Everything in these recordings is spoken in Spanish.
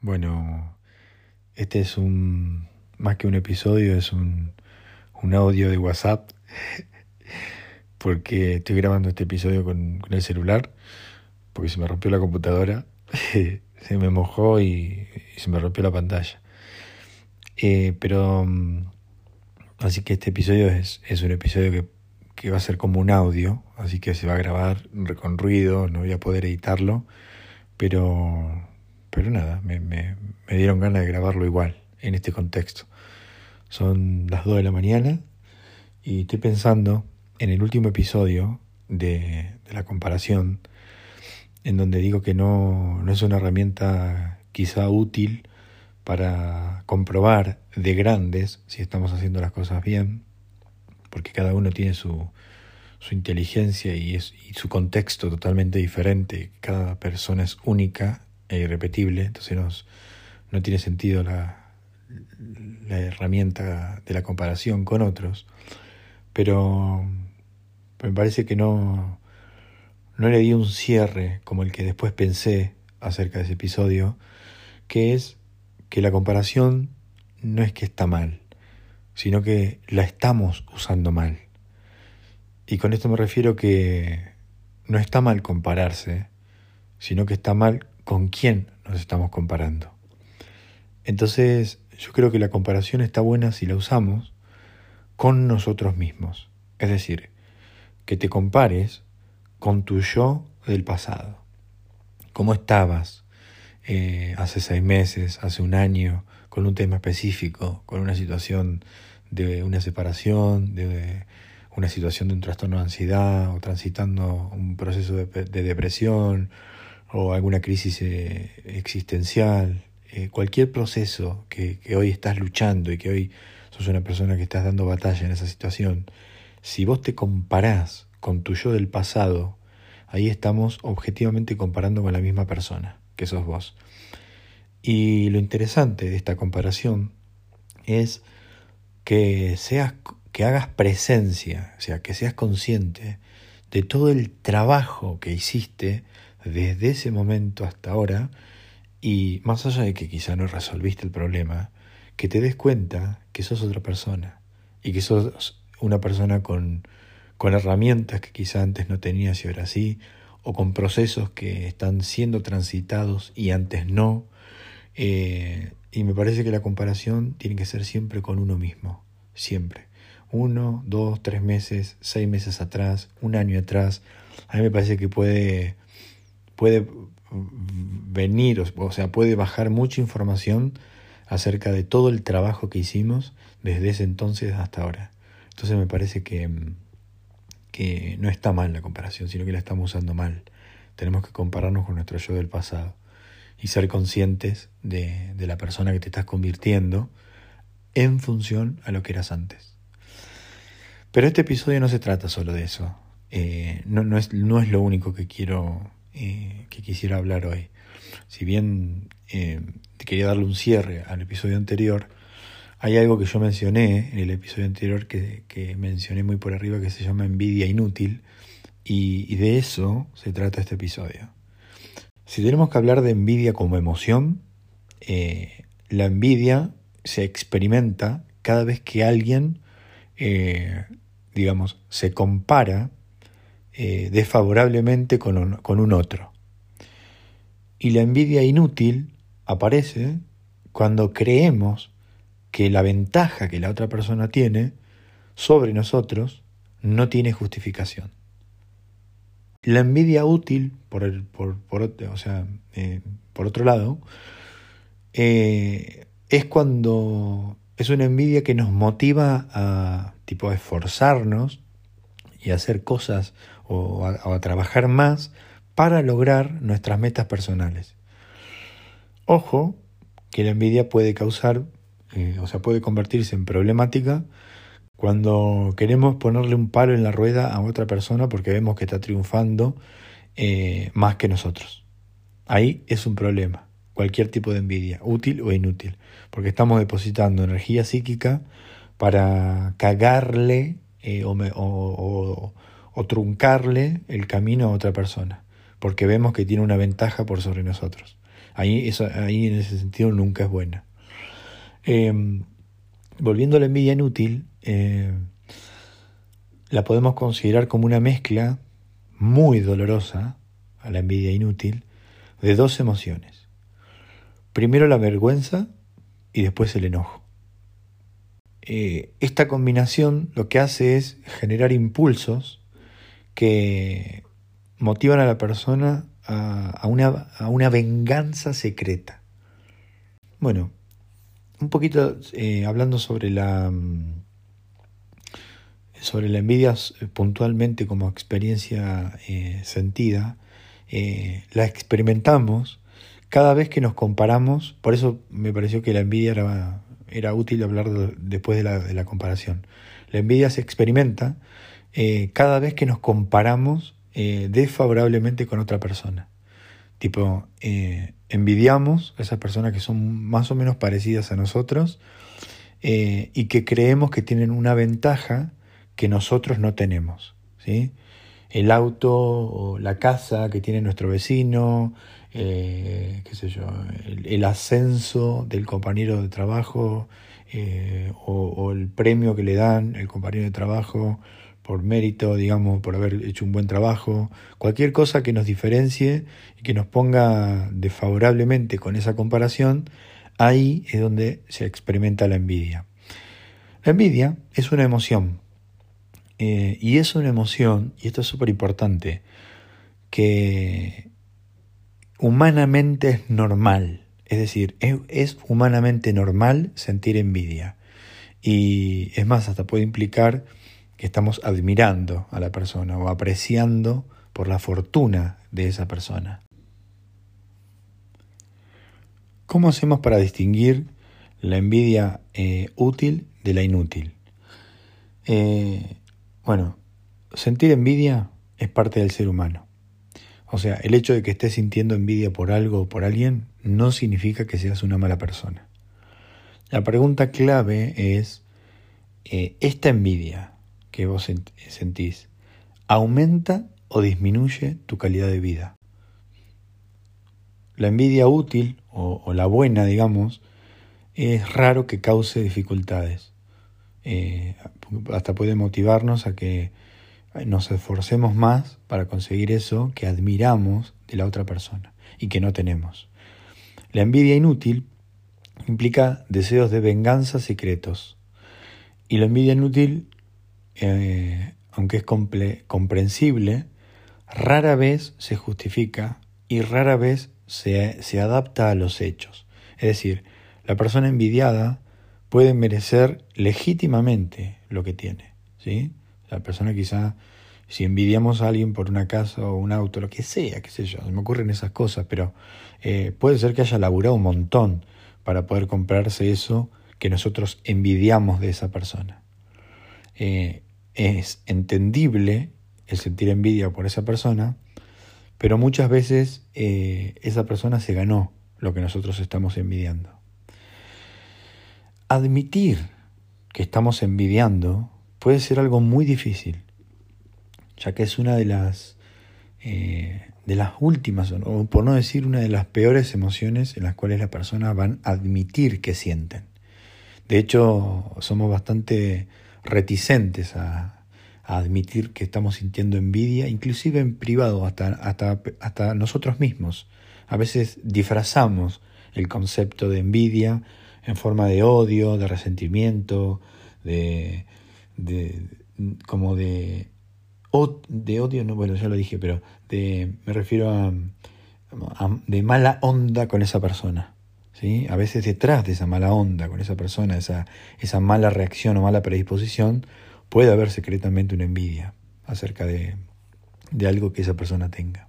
Bueno, este es un, más que un episodio, es un, un audio de WhatsApp, porque estoy grabando este episodio con, el celular, porque se me rompió la computadora, se me mojó y, se me rompió la pantalla. Eh, pero, mm, así que este episodio es, es un episodio que, que va a ser como un audio, así que se va a grabar con ruido, no voy a poder editarlo, pero pero nada, me, me, dieron ganas de grabarlo igual, en este contexto. Son las 2 de la mañana y estoy pensando en el último episodio de, la comparación, en donde digo que no, no es una herramienta quizá útil para comprobar de grandes si estamos haciendo las cosas bien, porque cada uno tiene su, su inteligencia y, es, y su contexto totalmente diferente, cada persona es única e irrepetible, entonces no tiene sentido la, la herramienta de la comparación con otros, pero me parece que no, no le di un cierre como el que después pensé acerca de ese episodio, que es que la comparación no es que está mal, sino que la estamos usando mal. Y con esto me refiero que no está mal compararse, sino que está mal con quién nos estamos comparando. Entonces, yo creo que la comparación está buena si la usamos con nosotros mismos. Es decir, que te compares con tu yo del pasado. ¿Cómo estabas eh, hace seis meses, hace un año, con un tema específico, con una situación de una separación, de una situación de un trastorno de ansiedad o transitando un proceso de, de depresión o alguna crisis eh, existencial, eh, cualquier proceso que, hoy estás luchando y que hoy sos una persona que estás dando batalla en esa situación, si vos te comparás con tu yo del pasado, ahí estamos objetivamente comparando con la misma persona que sos vos. Y lo interesante de esta comparación es que seas que hagas presencia, o sea, que seas consciente de todo el trabajo que hiciste desde ese momento hasta ahora y más allá de que quizá no resolviste el problema, que te des cuenta que sos otra persona y que sos una persona con, con herramientas que quizá antes no tenías y ahora sí, o con procesos que están siendo transitados y antes no. Eh, y me parece que la comparación tiene que ser siempre con uno mismo, siempre. Uno, dos, tres meses, seis meses atrás, un año atrás. A mí me parece que puede puede venir, o sea, puede bajar mucha información acerca de todo el trabajo que hicimos desde ese entonces hasta ahora. Entonces me parece que, que no está mal la comparación, sino que la estamos usando mal. Tenemos que compararnos con nuestro yo del pasado y ser conscientes de, de la persona que te estás convirtiendo en función a lo que eras antes. Pero este episodio no se trata solo de eso. Eh, no, no, es, no es lo único que quiero eh, que quisiera hablar hoy. Si bien eh, quería darle un cierre al episodio anterior, hay algo que yo mencioné en el episodio anterior que, mencioné muy por arriba que se llama envidia inútil y, de eso se trata este episodio. Si tenemos que hablar de envidia como emoción, eh, la envidia se experimenta cada vez que alguien, digamos, se compara eh, desfavorablemente con un, con un otro. Y la envidia inútil aparece cuando creemos que la ventaja que la otra persona tiene sobre nosotros no tiene justificación. La envidia útil, por, el, por, por, o sea, eh, por otro lado, eh, es cuando es una envidia que nos motiva a tipo a esforzarnos y a hacer cosas o a, trabajar más para lograr nuestras metas personales. Ojo que la envidia puede causar, eh, o sea, puede convertirse en problemática cuando queremos ponerle un palo en la rueda a otra persona porque vemos que está triunfando eh, más que nosotros. Ahí es un problema, cualquier tipo de envidia, útil o inútil, porque estamos depositando energía psíquica para cagarle eh, o, o truncarle el camino a otra persona, porque vemos que tiene una ventaja por sobre nosotros. Ahí, ahí en ese sentido nunca es buena. Em, volviendo a la envidia inútil, eh, la podemos considerar como una mezcla muy dolorosa, a la envidia inútil, de dos emociones. Primero la vergüenza y después el enojo. Eh, esta combinación lo que hace es generar impulsos que motivan a la persona a, una, a una, venganza secreta. Bueno, un poquito eh, hablando sobre la mm, sobre la envidia puntualmente como experiencia eh, sentida, la experimentamos cada vez que nos comparamos, por eso me pareció que la envidia era era útil hablar después de la, comparación. La envidia se experimenta eh, cada vez que nos comparamos eh, desfavorablemente con otra persona. Tipo, eh, envidiamos a esas personas que son más o menos parecidas a nosotros y que creemos que tienen una ventaja que nosotros no tenemos. ¿sí? El auto o la casa que tiene nuestro vecino, qué sé yo, el, ascenso del compañero de trabajo eh, o, el premio que le dan el compañero de trabajo por mérito, digamos, por haber hecho un buen trabajo, cualquier cosa que nos diferencie y que nos ponga desfavorablemente con esa comparación, ahí es donde se experimenta la envidia. La envidia es una emoción, eh, y es una emoción, y esto es súper importante, que humanamente es normal. Es decir, es, humanamente normal sentir envidia. Y es más, hasta puede implicar que estamos admirando a la persona o apreciando por la fortuna de esa persona. ¿Cómo hacemos para distinguir la envidia eh, útil de la inútil? Eh, bueno, sentir envidia es parte del ser humano. O sea, el hecho de que estés sintiendo envidia por algo o por alguien no significa que seas una mala persona. La pregunta clave es, eh, ¿esta envidia que vos sentís aumenta o disminuye tu calidad de vida? La envidia útil o, la buena, digamos, es raro que cause dificultades. Eh, hasta puede motivarnos a que nos esforcemos más para conseguir eso que admiramos de la otra persona y que no tenemos. La envidia inútil implica deseos de venganza secretos. Y la envidia inútil, eh, aunque es comprensible, rara vez se justifica y rara vez se, se adapta a los hechos. Es decir, la persona envidiada puede merecer legítimamente lo que tiene. ¿sí? La persona quizá, si envidiamos a alguien por una casa o un auto, lo que sea, qué sé yo, me ocurren esas cosas, pero eh, puede ser que haya laburado un montón para poder comprarse eso que nosotros envidiamos de esa persona. Eh, es entendible el sentir envidia por esa persona, pero muchas veces eh, esa persona se ganó lo que nosotros estamos envidiando. Admitir que estamos envidiando puede ser algo muy difícil, ya que es una de las, eh, de las últimas, o por no decir una de las peores emociones en las cuales las personas van a admitir que sienten. De hecho, somos bastante reticentes a, admitir que estamos sintiendo envidia, inclusive en privado, hasta, hasta, hasta nosotros mismos. A veces disfrazamos el concepto de envidia en forma de odio, de resentimiento, de, de como de, de odio, no, bueno, ya lo dije, pero de, me refiero a, de mala onda con esa persona. ¿Sí? A veces detrás de esa mala onda con esa persona, esa, esa mala reacción o mala predisposición, puede haber secretamente una envidia acerca de, de algo que esa persona tenga.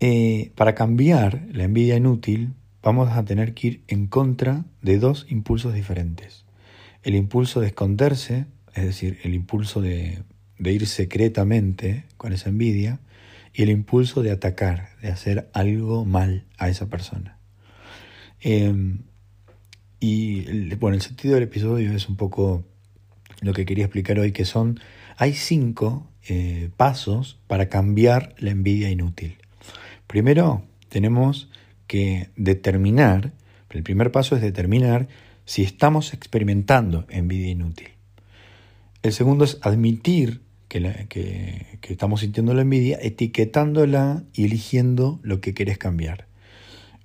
Eh, para cambiar la envidia inútil, vamos a tener que ir en contra de dos impulsos diferentes el impulso de esconderse, es decir, el impulso de, ir secretamente con esa envidia, y el impulso de atacar, de hacer algo mal a esa persona. Em, y bueno, el sentido del episodio es un poco lo que quería explicar hoy, que son, hay cinco eh, pasos para cambiar la envidia inútil. Primero, tenemos que determinar, el primer paso es determinar si estamos experimentando envidia inútil. El segundo es admitir que, estamos sintiendo la envidia, etiquetándola y eligiendo lo que querés cambiar.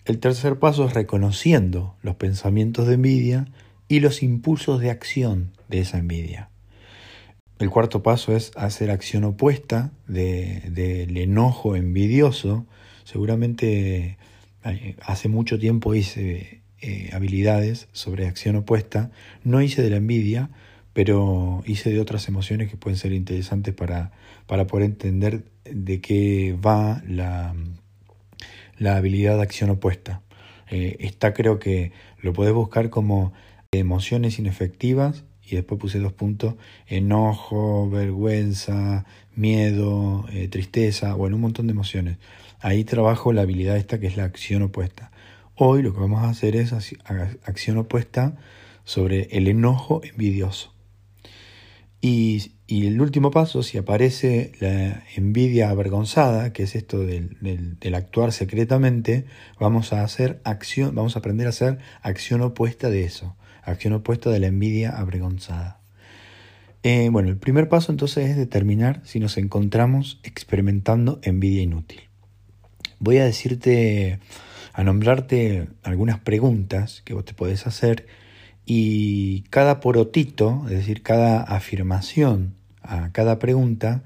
El tercer paso es reconociendo los pensamientos de envidia y los impulsos de acción de esa envidia. El cuarto paso es hacer acción opuesta del enojo envidioso. Seguramente eh, hace mucho tiempo hice eh, habilidades sobre acción opuesta. No hice de la envidia, pero hice de otras emociones que pueden ser interesantes para, para poder entender de qué va la, la habilidad de acción opuesta. Eh, está creo que lo podés buscar como emociones inefectivas y después puse dos puntos, enojo, vergüenza, miedo, eh, tristeza, bueno, un montón de emociones. Ahí trabajo la habilidad esta que es la acción opuesta. Hoy lo que vamos a hacer es acción opuesta sobre el enojo envidioso. Y, el último paso, si aparece la envidia avergonzada, que es esto del, del, actuar secretamente, vamos a hacer acción, vamos a aprender a hacer acción opuesta de eso acción opuesta de la envidia avergonzada. Eh, bueno, el primer paso entonces es determinar si nos encontramos experimentando envidia inútil. Voy a decirte, a nombrarte algunas preguntas que vos te podés hacer y cada porotito, es decir, cada afirmación a cada pregunta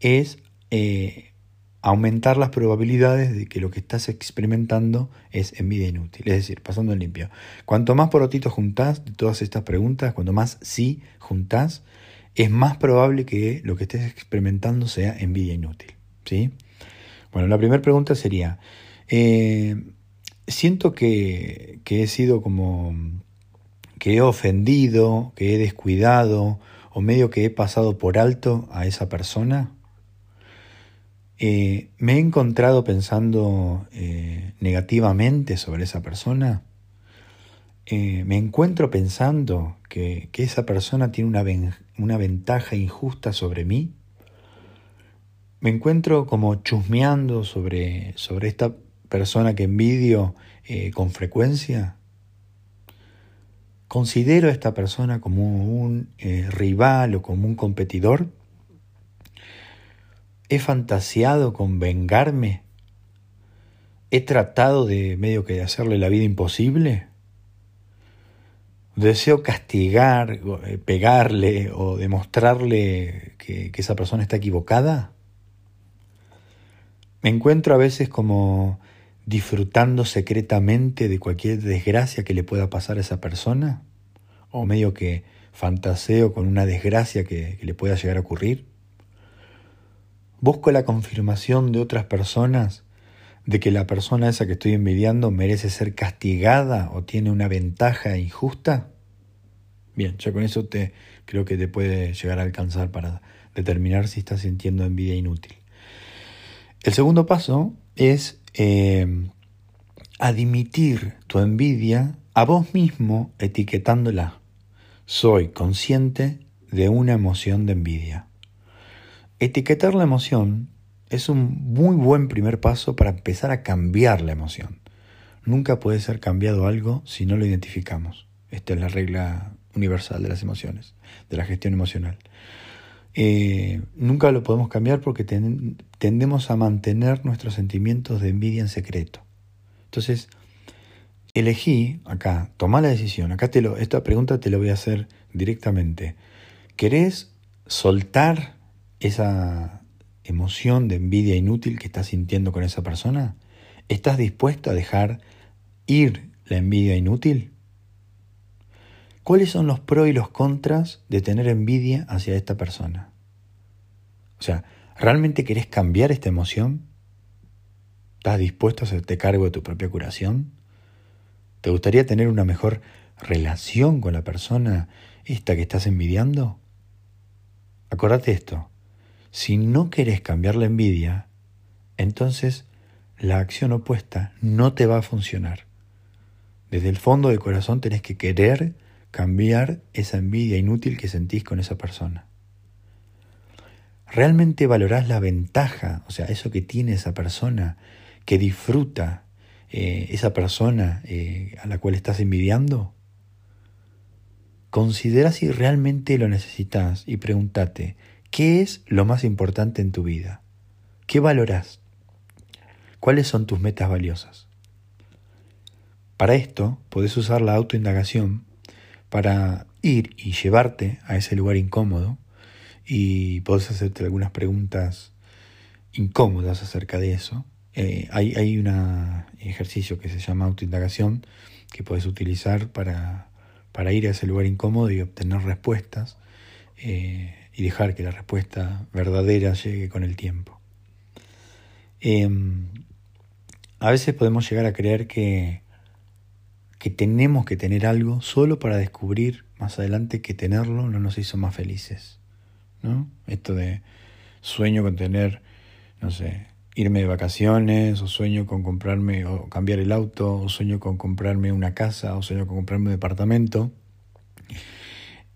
es eh, aumentar las probabilidades de que lo que estás experimentando es envidia inútil. Es decir, pasando en limpio. Cuanto más porotitos juntás de todas estas preguntas, cuanto más sí juntás, es más probable que lo que estés experimentando sea envidia inútil. ¿sí? Bueno, la primera pregunta sería, eh, siento que, que he sido como, que he ofendido, que he descuidado, o medio que he pasado por alto a esa persona. Eh, ¿Me he encontrado pensando eh, negativamente sobre esa persona? Eh, ¿Me encuentro pensando que, esa persona tiene una, una, ventaja injusta sobre mí? ¿Me encuentro como chusmeando sobre, sobre esta persona que envidio con frecuencia? ¿Considero a esta persona como un rival o como un competidor? ¿He fantaseado con vengarme? ¿He tratado de medio que de hacerle la vida imposible? ¿Deseo castigar, eh, pegarle o demostrarle que esa persona está equivocada? Me encuentro a veces como disfrutando secretamente de cualquier desgracia que le pueda pasar a esa persona? ¿O medio que fantaseo con una desgracia que, que le pueda llegar a ocurrir? Busco la confirmación de otras personas de que la persona esa que estoy envidiando merece ser castigada o tiene una ventaja injusta. Bien, ya con eso te creo que te puede llegar a alcanzar para determinar si estás sintiendo envidia inútil. El segundo paso es eh, admitir tu envidia a vos mismo etiquetándola. Soy consciente de una emoción de envidia. Etiquetar la emoción es un muy buen primer paso para empezar a cambiar la emoción. Nunca puede ser cambiado algo si no lo identificamos. Esta es la regla universal de las emociones, de la gestión emocional. Eh, nunca lo podemos cambiar porque tendemos a mantener nuestros sentimientos de envidia en secreto. Entonces, elegí acá, toma la decisión. Acá te lo, esta pregunta te la voy a hacer directamente. ¿Querés soltar esa emoción de envidia inútil que estás sintiendo con esa persona? ¿Estás dispuesto a dejar ir la envidia inútil? ¿Cuáles son los pros y los contras de tener envidia hacia esta persona? O sea, ¿realmente querés cambiar esta emoción? ¿Estás dispuesto a hacerte cargo de tu propia curación? ¿Te gustaría tener una mejor relación con la persona esta que estás envidiando? Acordate esto, si no querés cambiar la envidia, entonces la acción opuesta no te va a funcionar. Desde el fondo del corazón tenés que querer cambiar esa envidia inútil que sentís con esa persona. ¿Realmente valorás la ventaja, o sea, eso que tiene esa persona, que disfruta eh, esa persona eh, a la cual estás envidiando? Considera si realmente lo necesitas y pregúntate, ¿qué es lo más importante en tu vida? ¿Qué valoras? ¿Cuáles son tus metas valiosas? Para esto podés usar la autoindagación para ir y llevarte a ese lugar incómodo y podés hacerte algunas preguntas incómodas acerca de eso. Eh, hay, hay un ejercicio que se llama autoindagación que puedes utilizar para, para, ir a ese lugar incómodo y obtener respuestas eh, y dejar que la respuesta verdadera llegue con el tiempo. Em, a veces podemos llegar a creer que, que tenemos que tener algo solo para descubrir más adelante que tenerlo no nos hizo más felices. ¿no? Esto de sueño con tener, no sé, irme de vacaciones, o sueño con comprarme o cambiar el auto, o sueño con comprarme una casa, o sueño con comprarme un departamento.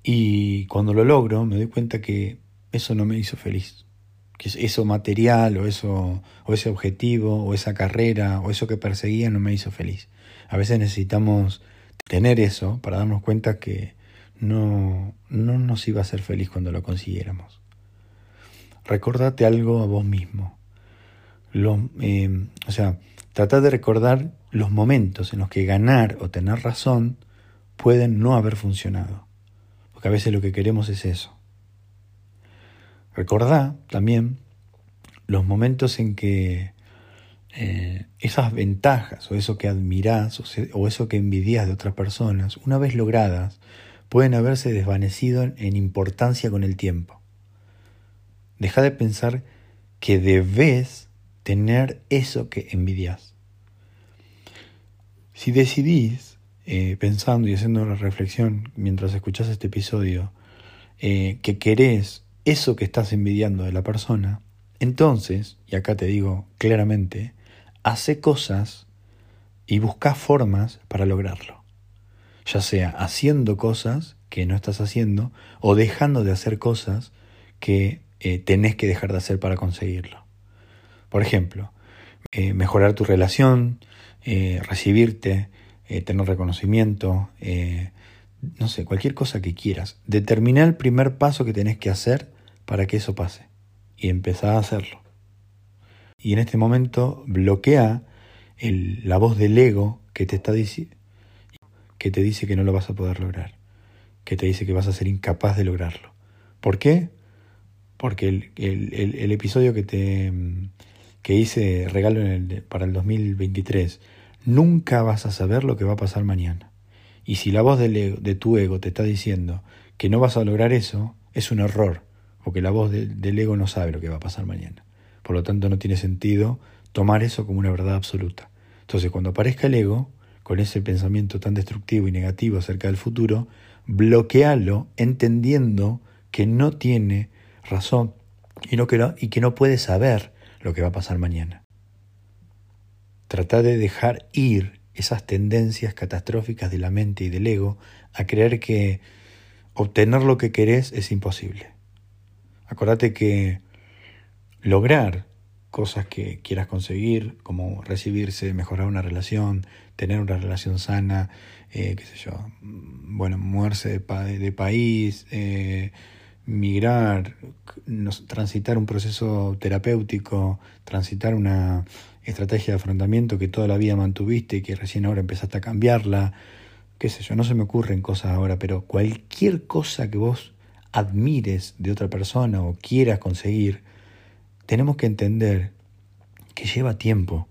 Y cuando lo logro, me doy cuenta que eso no me hizo feliz. Que eso material, o eso, o ese objetivo, o esa carrera, o eso que perseguía no me hizo feliz. A veces necesitamos tener eso para darnos cuenta que no, no nos iba a hacer feliz cuando lo consiguiéramos. Recordate algo a vos mismo. Eh, o sea, trata de recordar los momentos en los que ganar o tener razón pueden no haber funcionado. Porque a veces lo que queremos es eso. Recordá también los momentos en que eh, esas ventajas o eso que admirás o, eso que envidias de otras personas, una vez logradas, pueden haberse desvanecido en importancia con el tiempo. Deja de pensar que debes tener eso que envidias. Si decidís, eh, pensando y haciendo la reflexión mientras escuchás este episodio, eh, que querés eso que estás envidiando de la persona, entonces, y acá te digo claramente, hace cosas y busca formas para lograrlo ya sea haciendo cosas que no estás haciendo o dejando de hacer cosas que eh, tenés que dejar de hacer para conseguirlo. Por ejemplo, eh, mejorar tu relación, eh, recibirte, tener reconocimiento, no sé, cualquier cosa que quieras. Determina el primer paso que tenés que hacer para que eso pase y empezá a hacerlo. Y en este momento bloquea la voz del ego que te está diciendo que te dice que no lo vas a poder lograr, que te dice que vas a ser incapaz de lograrlo. ¿Por qué? Porque el, episodio que te que hice regalo para el 2023, nunca vas a saber lo que va a pasar mañana. Y si la voz de tu ego te está diciendo que no vas a lograr eso, es un error, porque la voz del ego no sabe lo que va a pasar mañana. Por lo tanto, no tiene sentido tomar eso como una verdad absoluta. Entonces, cuando aparezca el ego, con ese pensamiento tan destructivo y negativo acerca del futuro, bloquealo entendiendo que no tiene razón y, no, que no, y que no puede saber lo que va a pasar mañana. Trata de dejar ir esas tendencias catastróficas de la mente y del ego a creer que obtener lo que querés es imposible. Acordate que lograr cosas que quieras conseguir, como recibirse, mejorar una relación, tener una relación sana, eh, qué sé yo, bueno, moverse de, de país, eh, migrar, transitar un proceso terapéutico, transitar una estrategia de afrontamiento que toda la vida mantuviste y que recién ahora empezaste a cambiarla, qué sé yo, no se me ocurren cosas ahora, pero cualquier cosa que vos admires de otra persona o quieras conseguir, tenemos que entender que lleva tiempo,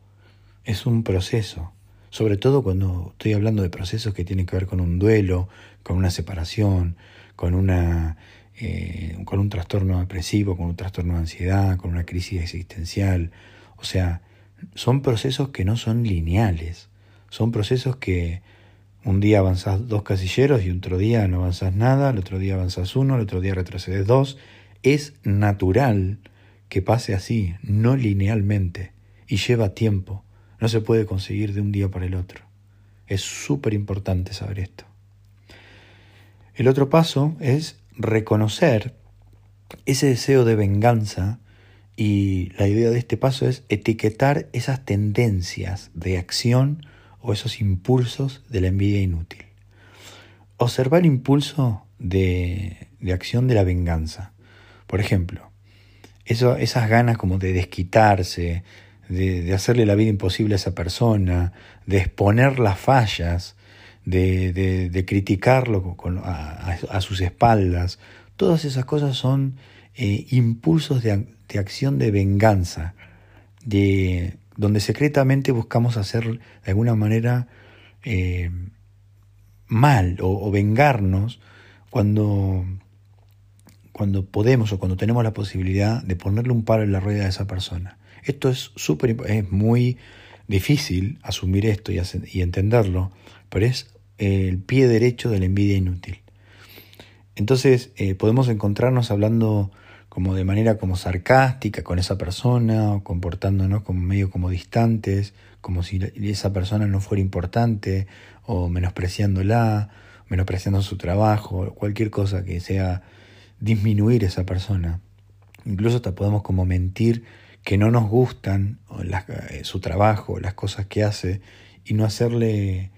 es un proceso, sobre todo cuando estoy hablando de procesos que tienen que ver con un duelo, con una separación, con, una, eh, con un trastorno depresivo, con un trastorno de ansiedad, con una crisis existencial. O sea, son procesos que no son lineales, son procesos que un día avanzás dos casilleros y otro día no avanzás nada, el otro día avanzás uno, el otro día retrocedes dos. Es natural que pase así, no linealmente, y lleva tiempo. No se puede conseguir de un día para el otro. Es súper importante saber esto. El otro paso es reconocer ese deseo de venganza Y la idea de este paso es etiquetar esas tendencias de acción o esos impulsos de la envidia inútil. Observar el impulso de, acción de la venganza. Por ejemplo, esas ganas como de desquitarse, de, hacerle la vida imposible a esa persona, de exponer las fallas, de, criticarlo a, sus espaldas. Todas esas cosas son eh, impulsos de, acción de venganza, de, donde secretamente buscamos hacer de alguna manera eh, mal o, vengarnos cuando, cuando podemos o cuando tenemos la posibilidad de ponerle un paro en la rueda a esa persona. Esto es súper es muy difícil asumir esto y, entenderlo, pero es el pie derecho de la envidia inútil. Entonces eh, podemos encontrarnos hablando como de manera como sarcástica con esa persona, o comportándonos como medio como distantes, como si esa persona no fuera importante, o menospreciándola, menospreciando su trabajo, cualquier cosa que sea disminuir esa persona. Incluso hasta podemos como mentir que no nos gustan eh, su trabajo, las cosas que hace, y no hacerle,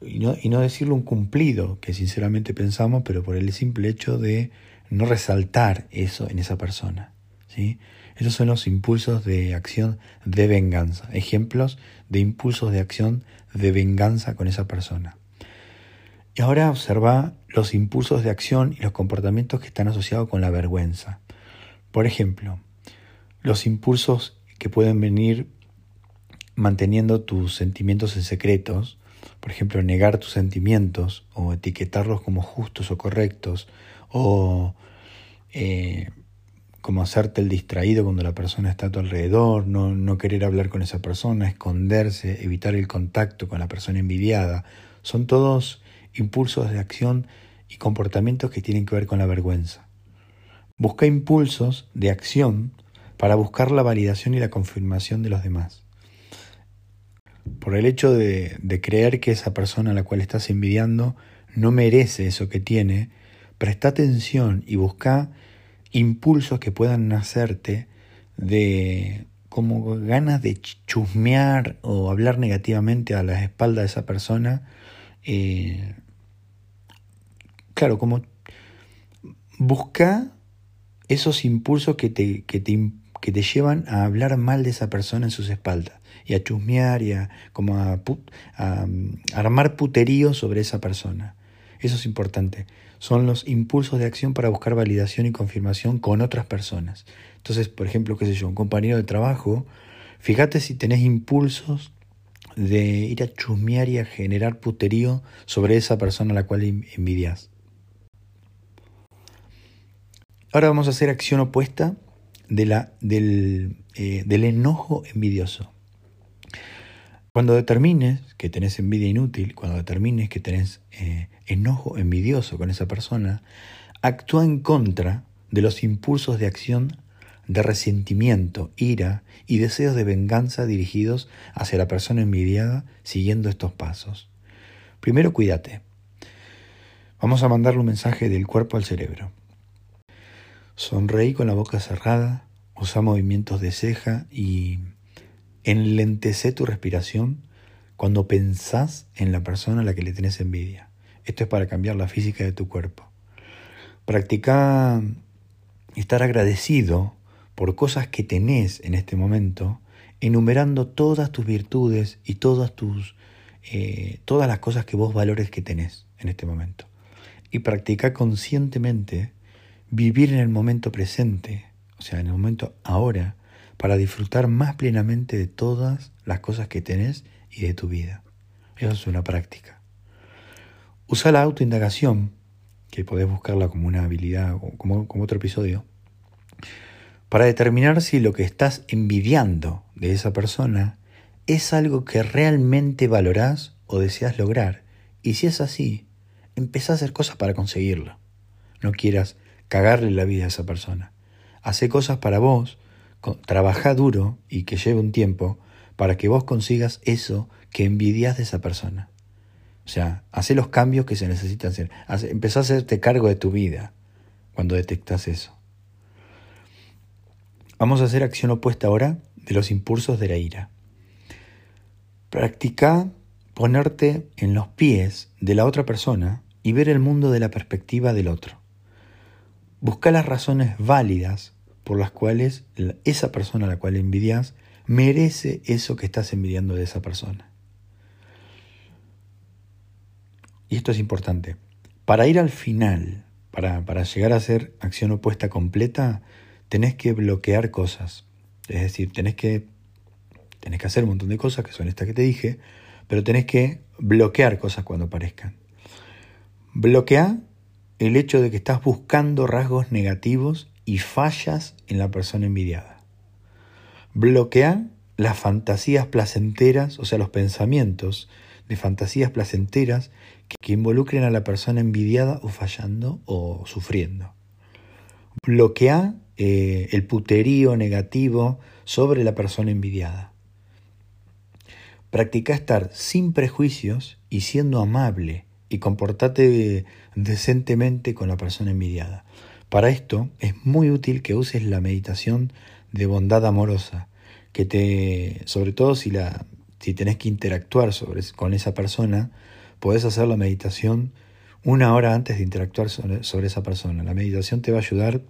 y no, y no decirle un cumplido, que sinceramente pensamos, pero por el simple hecho de no resaltar eso en esa persona. ¿sí? Esos son los impulsos de acción de venganza, ejemplos de impulsos de acción de venganza con esa persona. Y ahora observa los impulsos de acción y los comportamientos que están asociados con la vergüenza. Por ejemplo, los impulsos que pueden venir manteniendo tus sentimientos en secretos, por ejemplo, negar tus sentimientos o etiquetarlos como justos o correctos, o eh, como hacerte el distraído cuando la persona está a tu alrededor, no, no querer hablar con esa persona, esconderse, evitar el contacto con la persona envidiada, son todos impulsos de acción y comportamientos que tienen que ver con la vergüenza. Busca impulsos de acción para buscar la validación y la confirmación de los demás. Por el hecho de, creer que esa persona a la cual estás envidiando no merece eso que tiene, presta atención y busca impulsos que puedan nacerte de como ganas de chusmear o hablar negativamente a la espalda de esa persona. Eh, claro, como busca esos impulsos que te, que te, que te llevan a hablar mal de esa persona en sus espaldas y a chusmear y a, como a, armar puterío sobre esa persona. Eso es importante. Son los impulsos de acción para buscar validación y confirmación con otras personas. Entonces, por ejemplo, qué sé yo, un compañero de trabajo, fíjate si tenés impulsos de ir a chusmear y a generar puterío sobre esa persona a la cual envidias. Ahora vamos a hacer acción opuesta de la, del, eh, del enojo envidioso. Cuando determines que tenés envidia inútil, cuando determines que tenés eh, enojo envidioso con esa persona, actúa en contra de los impulsos de acción de resentimiento, ira y deseos de venganza dirigidos hacia la persona envidiada siguiendo estos pasos. Primero, cuídate. Vamos a mandarle un mensaje del cuerpo al cerebro. Sonreí con la boca cerrada, usa movimientos de ceja y enlentece tu respiración cuando pensás en la persona a la que le tenés envidia. Esto es para cambiar la física de tu cuerpo. Practica estar agradecido por cosas que tenés en este momento, enumerando todas tus virtudes y todas tus eh, todas las cosas que vos valores que tenés en este momento. Y practica conscientemente vivir en el momento presente, o sea, en el momento ahora, para disfrutar más plenamente de todas las cosas que tenés y de tu vida. Eso es una práctica. Usa la autoindagación, que podés buscarla como una habilidad o como, otro episodio, para determinar si lo que estás envidiando de esa persona es algo que realmente valorás o deseas lograr. Y si es así, empezá a hacer cosas para conseguirlo. No quieras cagarle la vida a esa persona. Hace cosas para vos, trabaja duro y que lleve un tiempo para que vos consigas eso que envidias de esa persona. O sea, hace los cambios que se necesitan hacer. empezá a hacerte cargo de tu vida cuando detectas eso. Vamos a hacer acción opuesta ahora de los impulsos de la ira. Practica ponerte en los pies de la otra persona y ver el mundo de la perspectiva del otro. Busca las razones válidas por las cuales esa persona a la cual envidias merece eso que estás envidiando de esa persona. Y esto es importante. Para ir al final, para, para llegar a ser acción opuesta completa, tenés que bloquear cosas. Es decir, tenés que, tenés que hacer un montón de cosas, que son estas que te dije, pero tenés que bloquear cosas cuando aparezcan. Bloquea el hecho de que estás buscando rasgos negativos y fallas en la persona envidiada. Bloquea las fantasías placenteras, o sea, los pensamientos de fantasías placenteras que, involucren a la persona envidiada o fallando o sufriendo. Bloquea eh, el puterío negativo sobre la persona envidiada. Practica estar sin prejuicios y siendo amable y comportate decentemente con la persona envidiada. Para esto es muy útil que uses la meditación de bondad amorosa, que te, sobre todo si la, si tenés que interactuar sobre, con esa persona, podés hacer la meditación una hora antes de interactuar sobre, esa persona. La meditación te va a ayudar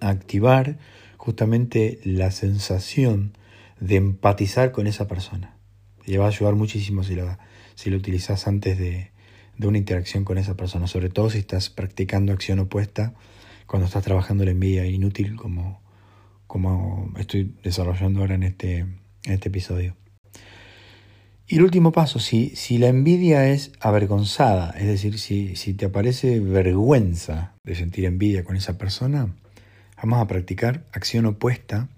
a activar justamente la sensación de empatizar con esa persona. Y va a ayudar muchísimo si lo, si lo utilizas antes de, de una interacción con esa persona, sobre todo si estás practicando acción opuesta cuando estás trabajando la envidia inútil como, como estoy desarrollando ahora en este, en este episodio. Y el último paso, si, si la envidia es avergonzada, es decir, si, si te aparece vergüenza de sentir envidia con esa persona, vamos a practicar acción opuesta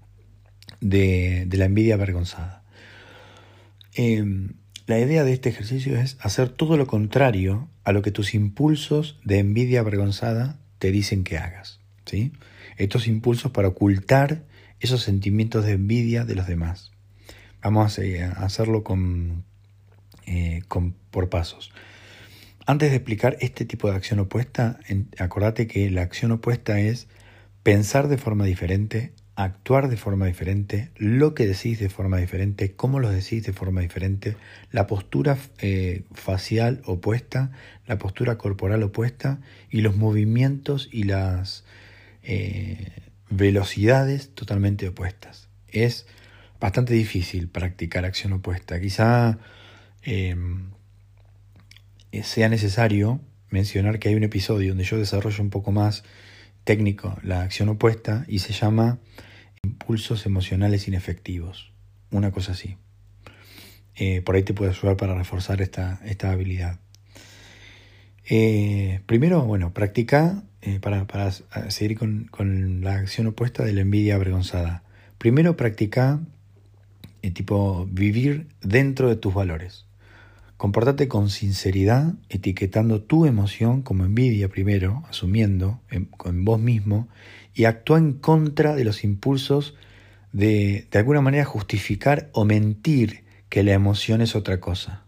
de, de la envidia avergonzada. Em, la idea de este ejercicio es hacer todo lo contrario a lo que tus impulsos de envidia avergonzada te dicen que hagas. ¿sí? Estos impulsos para ocultar esos sentimientos de envidia de los demás. Vamos a hacerlo eh, con, por pasos. Antes de explicar este tipo de acción opuesta, acordate que la acción opuesta es pensar de forma diferente, actuar de forma diferente, lo que decís de forma diferente, cómo lo decís de forma diferente, la postura eh, facial opuesta, la postura corporal opuesta y los movimientos y las eh, velocidades totalmente opuestas. Es bastante difícil practicar acción opuesta. Quizá em, sea necesario mencionar que hay un episodio donde yo desarrollo un poco más técnico la acción opuesta y se llama impulsos emocionales inefectivos. Una cosa así. Eh, por ahí te puede ayudar para reforzar esta, esta habilidad. Eh, primero, bueno, practica eh, para, para, seguir con, con, la acción opuesta de la envidia avergonzada. Primero practica tipo vivir dentro de tus valores. Comportate con sinceridad, etiquetando tu emoción como envidia primero, asumiendo en, vos mismo, y actúa en contra de los impulsos de de alguna manera justificar o mentir que la emoción es otra cosa.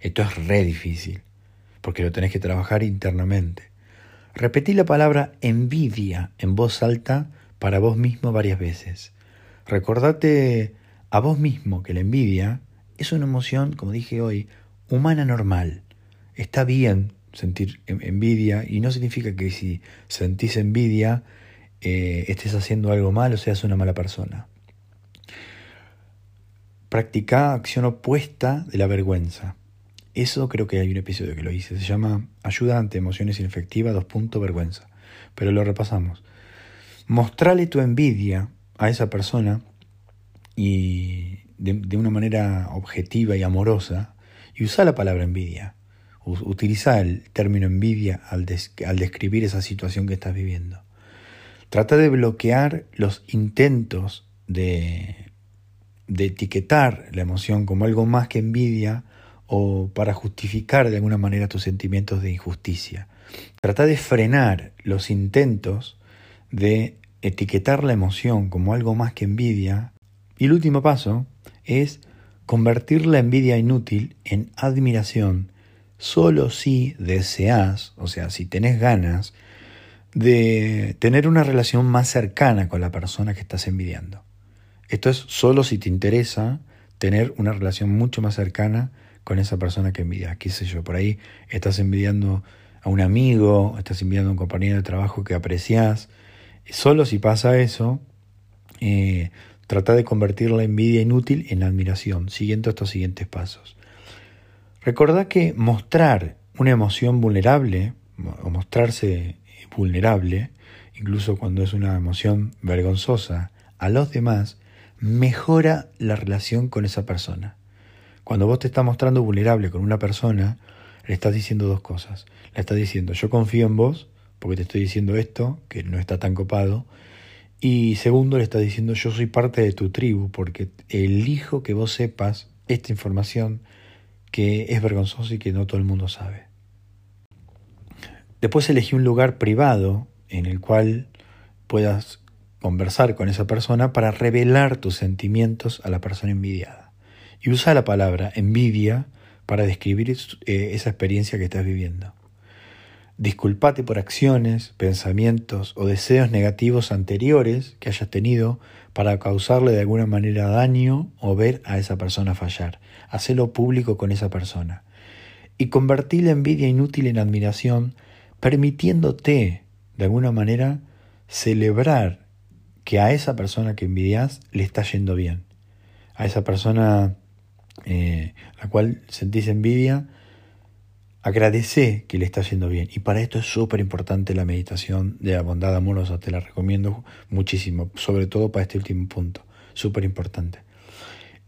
Esto es re difícil, porque lo tenés que trabajar internamente. Repetí la palabra envidia en voz alta para vos mismo varias veces. Recordate a vos mismo que la envidia es una emoción, como dije hoy, humana normal. Está bien sentir envidia y no significa que si sentís envidia eh, estés haciendo algo mal o seas una mala persona. Practica acción opuesta de la vergüenza. Eso creo que hay un episodio que lo hice. Se llama Ayuda ante emociones inefectivas, dos puntos, vergüenza. Pero lo repasamos. Mostrale tu envidia a esa persona y de, una manera objetiva y amorosa y usa la palabra envidia. Utiliza el término envidia al, al describir esa situación que estás viviendo. Trata de bloquear los intentos de, etiquetar la emoción como algo más que envidia o para justificar de alguna manera tus sentimientos de injusticia. Trata de frenar los intentos de etiquetar la emoción como algo más que envidia y el último paso es convertir la envidia inútil en admiración solo si deseas, o sea, si tenés ganas de tener una relación más cercana con la persona que estás envidiando. Esto es solo si te interesa tener una relación mucho más cercana con esa persona que envidias. Qué sé yo, por ahí estás envidiando a un amigo, estás envidiando a un compañero de trabajo que aprecias. Solo si pasa eso, eh, trata de convertir la envidia inútil en admiración, siguiendo estos siguientes pasos. Recordá que mostrar una emoción vulnerable o mostrarse vulnerable, incluso cuando es una emoción vergonzosa, a los demás, mejora la relación con esa persona. Cuando vos te estás mostrando vulnerable con una persona, le estás diciendo dos cosas. Le estás diciendo, yo confío en vos, porque te estoy diciendo esto, que no está tan copado. Y segundo, le estás diciendo, yo soy parte de tu tribu, porque elijo que vos sepas esta información que es vergonzosa y que no todo el mundo sabe. Después elegí un lugar privado en el cual puedas conversar con esa persona para revelar tus sentimientos a la persona envidiada. Y usa la palabra envidia para describir eh, esa experiencia que estás viviendo. Disculpate por acciones, pensamientos o deseos negativos anteriores que hayas tenido para causarle de alguna manera daño o ver a esa persona fallar. Hacelo público con esa persona. Y convertir la envidia inútil en admiración permitiéndote, de alguna manera, celebrar que a esa persona que envidias le está yendo bien. A esa persona eh, a la cual sentís envidia, agradece que le está yendo bien. Y para esto es súper importante la meditación de la bondad amorosa. Te la recomiendo muchísimo, sobre todo para este último punto. Súper importante.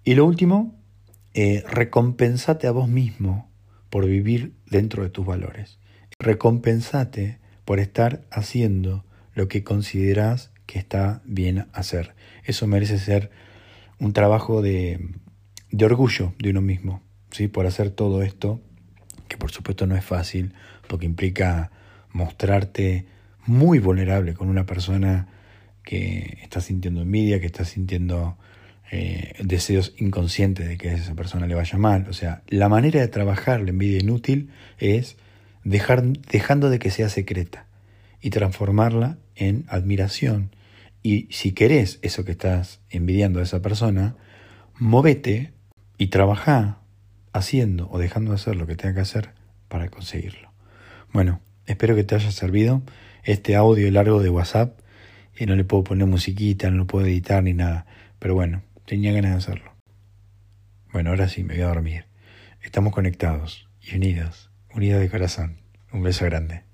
Y lo último, eh, recompensate a vos mismo por vivir dentro de tus valores. Recompensate por estar haciendo lo que consideras que está bien hacer. Eso merece ser un trabajo de, orgullo de uno mismo, ¿sí? por hacer todo esto, que por supuesto no es fácil, porque implica mostrarte muy vulnerable con una persona que está sintiendo envidia, que está sintiendo eh, deseos inconscientes de que a esa persona le vaya mal. O sea, la manera de trabajar la envidia inútil es dejando de que sea secreta y transformarla en admiración. Y si querés eso que estás envidiando a esa persona, movete y trabaja haciendo o dejando de hacer lo que tenga que hacer para conseguirlo. Bueno, espero que te haya servido este audio largo de WhatsApp. Y no le puedo poner musiquita, no lo puedo editar ni nada. Pero bueno, tenía ganas de hacerlo. Bueno, ahora sí, me voy a dormir. Estamos conectados y unidos unido de corazón. Un beso grande.